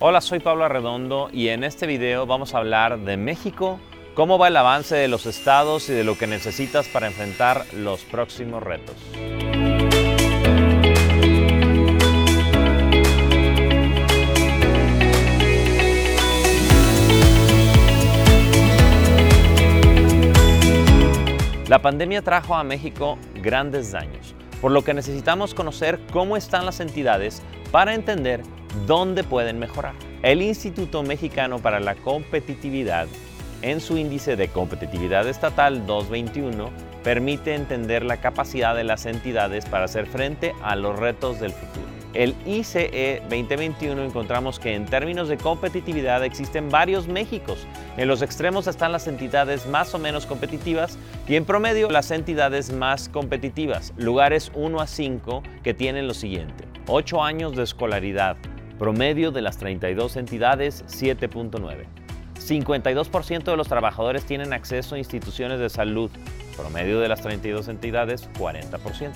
Hola, soy Pablo Arredondo y en este video vamos a hablar de México, cómo va el avance de los estados y de lo que necesitas para enfrentar los próximos retos. La pandemia trajo a México grandes daños, por lo que necesitamos conocer cómo están las entidades para entender dónde pueden mejorar. El Instituto Mexicano para la Competitividad, en su índice de competitividad estatal 221, permite entender la capacidad de las entidades para hacer frente a los retos del futuro. El ICE 2021 encontramos que en términos de competitividad existen varios Méxicos. En los extremos están las entidades más o menos competitivas y en promedio las entidades más competitivas, lugares 1 a 5 que tienen lo siguiente. 8 años de escolaridad, Promedio de las 32 entidades, 7.9. 52% de los trabajadores tienen acceso a instituciones de salud. Promedio de las 32 entidades, 40%.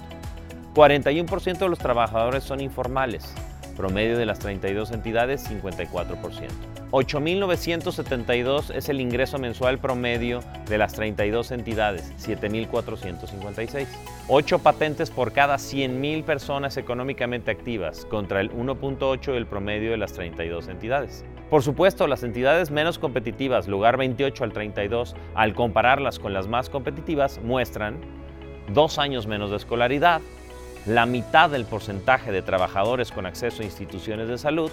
41% de los trabajadores son informales. Promedio de las 32 entidades, 54%. 8.972 es el ingreso mensual promedio de las 32 entidades, 7.456. 8 patentes por cada 100.000 personas económicamente activas, contra el 1.8 del promedio de las 32 entidades. Por supuesto, las entidades menos competitivas, lugar 28 al 32, al compararlas con las más competitivas, muestran dos años menos de escolaridad, la mitad del porcentaje de trabajadores con acceso a instituciones de salud,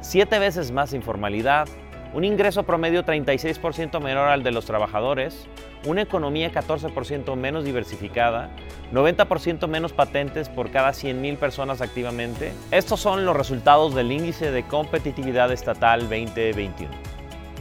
siete veces más informalidad, un ingreso promedio 36% menor al de los trabajadores, una economía 14% menos diversificada, 90% menos patentes por cada 100.000 personas activamente. Estos son los resultados del índice de competitividad estatal 2021.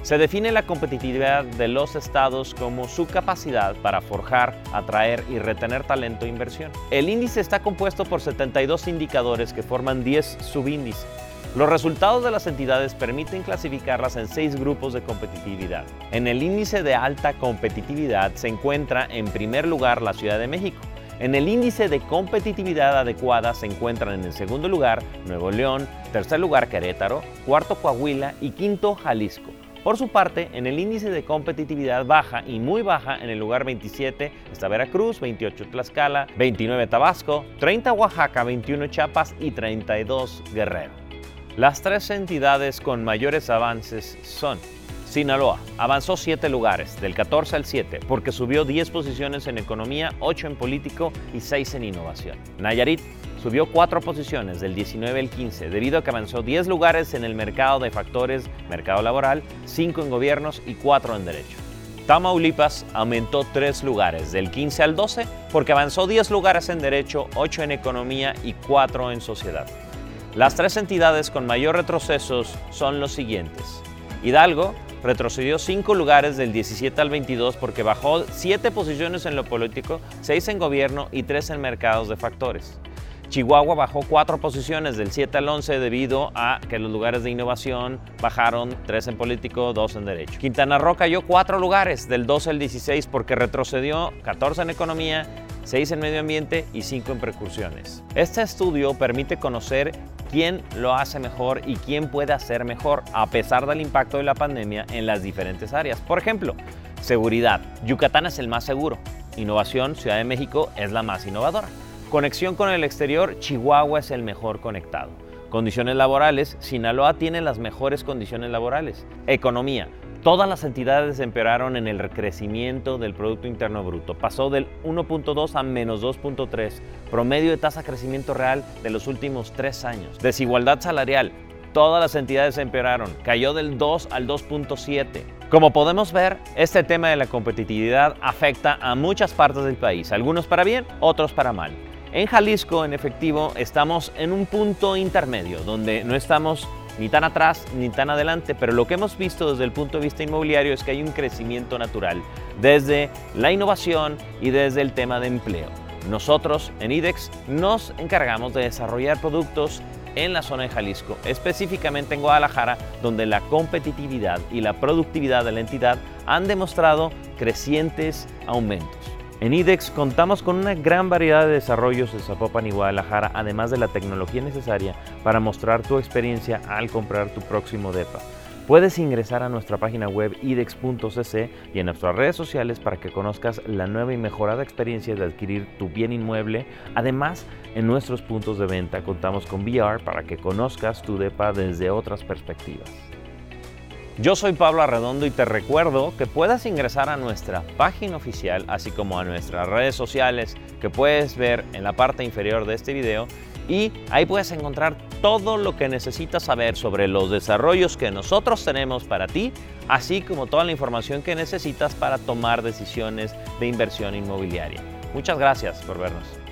Se define la competitividad de los estados como su capacidad para forjar, atraer y retener talento e inversión. El índice está compuesto por 72 indicadores que forman 10 subíndices. Los resultados de las entidades permiten clasificarlas en seis grupos de competitividad. En el índice de alta competitividad se encuentra en primer lugar la Ciudad de México. En el índice de competitividad adecuada se encuentran en el segundo lugar Nuevo León, tercer lugar Querétaro, cuarto Coahuila y quinto Jalisco. Por su parte, en el índice de competitividad baja y muy baja, en el lugar 27 está Veracruz, 28 Tlaxcala, 29 Tabasco, 30 Oaxaca, 21 Chiapas y 32 Guerrero. Las tres entidades con mayores avances son Sinaloa avanzó 7 lugares, del 14 al 7, porque subió 10 posiciones en economía, 8 en político y 6 en innovación. Nayarit subió 4 posiciones, del 19 al 15, debido a que avanzó 10 lugares en el mercado de factores, mercado laboral, 5 en gobiernos y 4 en derecho. Tamaulipas aumentó 3 lugares, del 15 al 12, porque avanzó 10 lugares en derecho, 8 en economía y 4 en sociedad. Las tres entidades con mayor retrocesos son los siguientes. Hidalgo retrocedió 5 lugares del 17 al 22 porque bajó 7 posiciones en lo político, 6 en gobierno y 3 en mercados de factores. Chihuahua bajó 4 posiciones del 7 al 11 debido a que los lugares de innovación bajaron 3 en político, 2 en derecho. Quintana Roo cayó 4 lugares del 12 al 16 porque retrocedió 14 en economía, 6 en medio ambiente y 5 en precursiones. Este estudio permite conocer quién lo hace mejor y quién puede hacer mejor a pesar del impacto de la pandemia en las diferentes áreas. Por ejemplo, seguridad. Yucatán es el más seguro. Innovación, Ciudad de México es la más innovadora. Conexión con el exterior, Chihuahua es el mejor conectado. Condiciones laborales, Sinaloa tiene las mejores condiciones laborales. Economía, Todas las entidades empeoraron en el crecimiento del Producto Interno Bruto. Pasó del 1.2 a menos 2.3, promedio de tasa de crecimiento real de los últimos tres años. Desigualdad salarial. Todas las entidades empeoraron, cayó del 2 al 2.7. Como podemos ver, este tema de la competitividad afecta a muchas partes del país, algunos para bien, otros para mal. En Jalisco, en efectivo, estamos en un punto intermedio, donde no estamos ni tan atrás ni tan adelante, pero lo que hemos visto desde el punto de vista inmobiliario es que hay un crecimiento natural desde la innovación y desde el tema de empleo. Nosotros en IDEX nos encargamos de desarrollar productos en la zona de Jalisco, específicamente en Guadalajara, donde la competitividad y la productividad de la entidad han demostrado crecientes aumentos. En IDEX contamos con una gran variedad de desarrollos en Zapopan y Guadalajara, además de la tecnología necesaria para mostrar tu experiencia al comprar tu próximo DEPA. Puedes ingresar a nuestra página web idex.cc y en nuestras redes sociales para que conozcas la nueva y mejorada experiencia de adquirir tu bien inmueble. Además, en nuestros puntos de venta contamos con VR para que conozcas tu DEPA desde otras perspectivas. Yo soy Pablo Arredondo y te recuerdo que puedas ingresar a nuestra página oficial, así como a nuestras redes sociales que puedes ver en la parte inferior de este video y ahí puedes encontrar todo lo que necesitas saber sobre los desarrollos que nosotros tenemos para ti, así como toda la información que necesitas para tomar decisiones de inversión inmobiliaria. Muchas gracias por vernos.